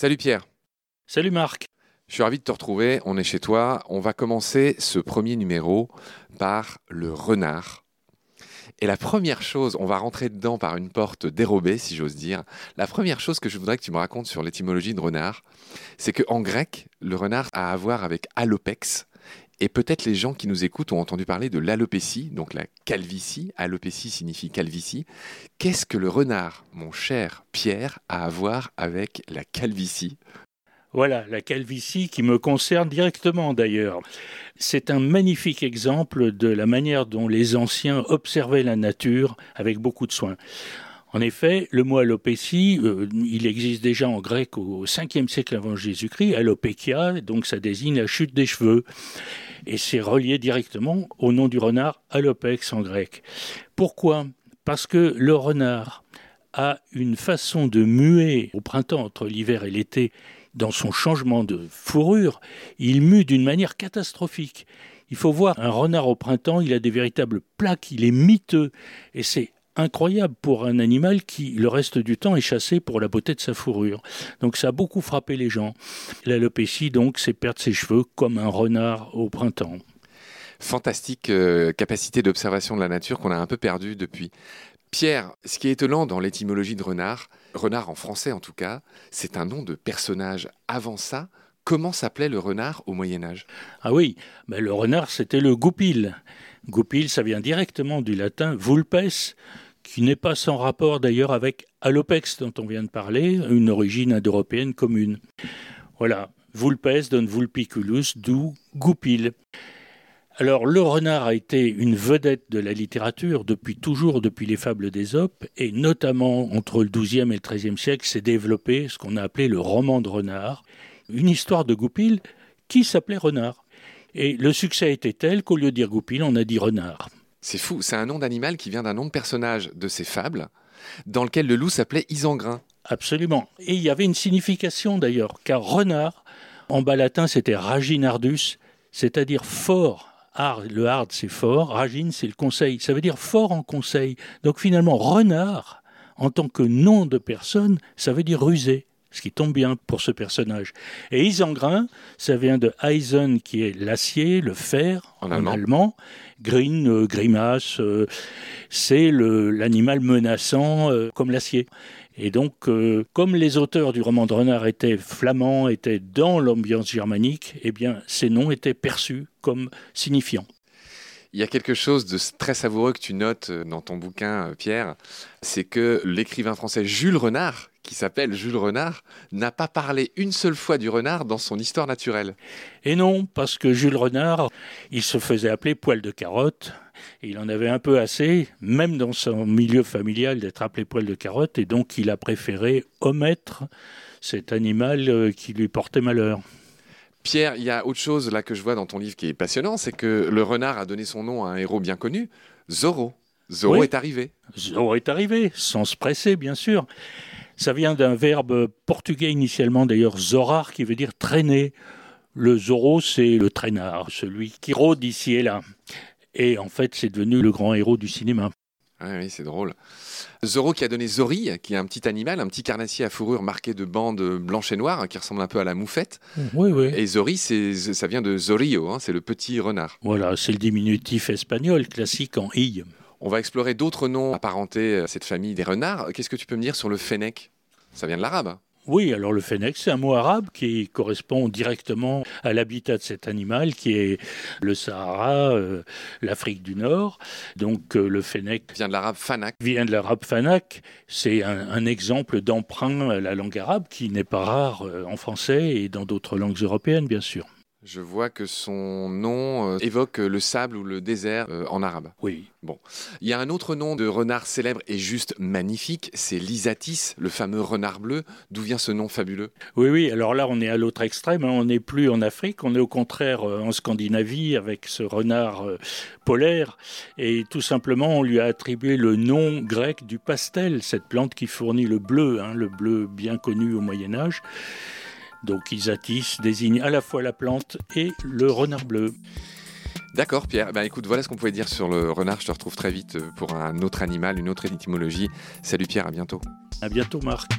Salut Pierre. Salut Marc. Je suis ravi de te retrouver, on est chez toi. On va commencer ce premier numéro par le renard. Et la première chose, on va rentrer dedans par une porte dérobée, si j'ose dire. La première chose que je voudrais que tu me racontes sur l'étymologie de renard, c'est qu'en grec, le renard a à voir avec alopex. Et peut-être les gens qui nous écoutent ont entendu parler de l'alopécie, donc la calvitie. Alopécie signifie calvitie. Qu'est-ce que le renard, mon cher Pierre, a à voir avec la calvitie? Voilà, la calvitie qui me concerne directement d'ailleurs. C'est un magnifique exemple de la manière dont les anciens observaient la nature avec beaucoup de soin. En effet, le mot alopécie, euh, il existe déjà en grec au 5e siècle avant Jésus-Christ, alopekia, donc ça désigne la chute des cheveux. Et c'est relié directement au nom du renard, alopex en grec. Pourquoi? Parce que le renard a une façon de muer au printemps entre l'hiver et l'été dans son changement de fourrure, il mue d'une manière catastrophique. Il faut voir un renard au printemps, il a des véritables plaques, il est miteux, et c'est incroyable pour un animal qui, le reste du temps, est chassé pour la beauté de sa fourrure. Donc ça a beaucoup frappé les gens. L'alopécie, donc, c'est perdre ses cheveux comme un renard au printemps. Fantastique euh, capacité d'observation de la nature qu'on a un peu perdue depuis. Pierre, ce qui est étonnant dans l'étymologie de renard, renard en français en tout cas, c'est un nom de personnage. Avant ça, comment s'appelait le renard au Moyen Âge? Ah oui, mais le renard c'était le goupil. Goupil, ça vient directement du latin vulpes, qui n'est pas sans rapport d'ailleurs avec alopex dont on vient de parler, une origine indo-européenne commune. Voilà, vulpes donne vulpiculus, d'où goupil. Alors, le renard a été une vedette de la littérature depuis toujours, depuis les fables d'Ésope, et notamment entre le XIIe et le XIIIe siècle s'est développé ce qu'on a appelé le roman de renard, une histoire de Goupil qui s'appelait Renard. Et le succès été tel qu'au lieu de dire Goupil, on a dit Renard. C'est fou, c'est un nom d'animal qui vient d'un nom de personnage de ces fables, dans lequel le loup s'appelait Isengrin. Absolument. Et il y avait une signification d'ailleurs, car renard, en bas latin, c'était raginardus, c'est-à-dire fort le hard c'est fort, ragine c'est le conseil, ça veut dire fort en conseil. Donc finalement, renard, en tant que nom de personne, ça veut dire rusé, ce qui tombe bien pour ce personnage. Et Isengrin, ça vient de Eisen qui est l'acier, le fer en, allemand. Green, euh, grimace, euh, c'est l'animal menaçant euh, comme l'acier. Et donc, comme les auteurs du roman de Renard étaient flamands, étaient dans l'ambiance germanique, eh bien, ces noms étaient perçus comme signifiants. Il y a quelque chose de très savoureux que tu notes euh, dans ton bouquin, euh, Pierre, c'est que l'écrivain français Jules Renard, qui s'appelle Jules Renard, n'a pas parlé une seule fois du renard dans son histoire naturelle. Et non, parce que Jules Renard, il se faisait appeler poil de carotte, il en avait un peu assez, même dans son milieu familial, d'être appelé poil de carotte, et donc il a préféré omettre cet animal euh, qui lui portait malheur. Pierre, il y a autre chose là que je vois dans ton livre qui est passionnant, c'est que le renard a donné son nom à un héros bien connu, Zorro. Zorro est arrivé. Zorro est arrivé, sans se presser, bien sûr. Ça vient d'un verbe portugais initialement, d'ailleurs, zorar, qui veut dire traîner. Le Zorro, c'est le traînard, celui qui rôde ici et là. Et en fait, c'est devenu le grand héros du cinéma. Oui, c'est drôle. Zorro qui a donné Zori, qui est un petit animal, un petit carnassier à fourrure marqué de bandes blanches et noires, hein, qui ressemble un peu à la moufette. Oui, oui. Et Zori, ça vient de Zorio, hein, c'est le petit renard. Voilà, c'est le diminutif espagnol classique en i. On va explorer d'autres noms apparentés à cette famille des renards. Qu'est-ce que tu peux me dire sur le fennec? Ça vient de l'arabe. Oui, alors le fennec, c'est un mot arabe qui correspond directement à l'habitat de cet animal, qui est le Sahara, euh, l'Afrique du Nord. Donc euh, le fennec vient de l'arabe fanak. Vient de l'arabe fanak. C'est un, exemple d'emprunt à la langue arabe qui n'est pas rare euh, en français et dans d'autres langues européennes, bien sûr. Je vois que son nom euh, évoque le sable ou le désert euh, en arabe. Oui. Bon. Il y a un autre nom de renard célèbre et juste magnifique, c'est l'Isatis, le fameux renard bleu. D'où vient ce nom fabuleux? Oui, oui. Alors là, on est à l'autre extrême. Hein. On n'est plus en Afrique, on est au contraire euh, en Scandinavie avec ce renard polaire. Et tout simplement, on lui a attribué le nom grec du pastel, cette plante qui fournit le bleu, hein, le bleu bien connu au Moyen Âge. Donc Isatis désigne à la fois la plante et le renard bleu. D'accord Pierre, ben, écoute, voilà ce qu'on pouvait dire sur le renard, je te retrouve très vite euh, pour un autre animal, une autre étymologie. Salut Pierre, à bientôt. À bientôt Marc.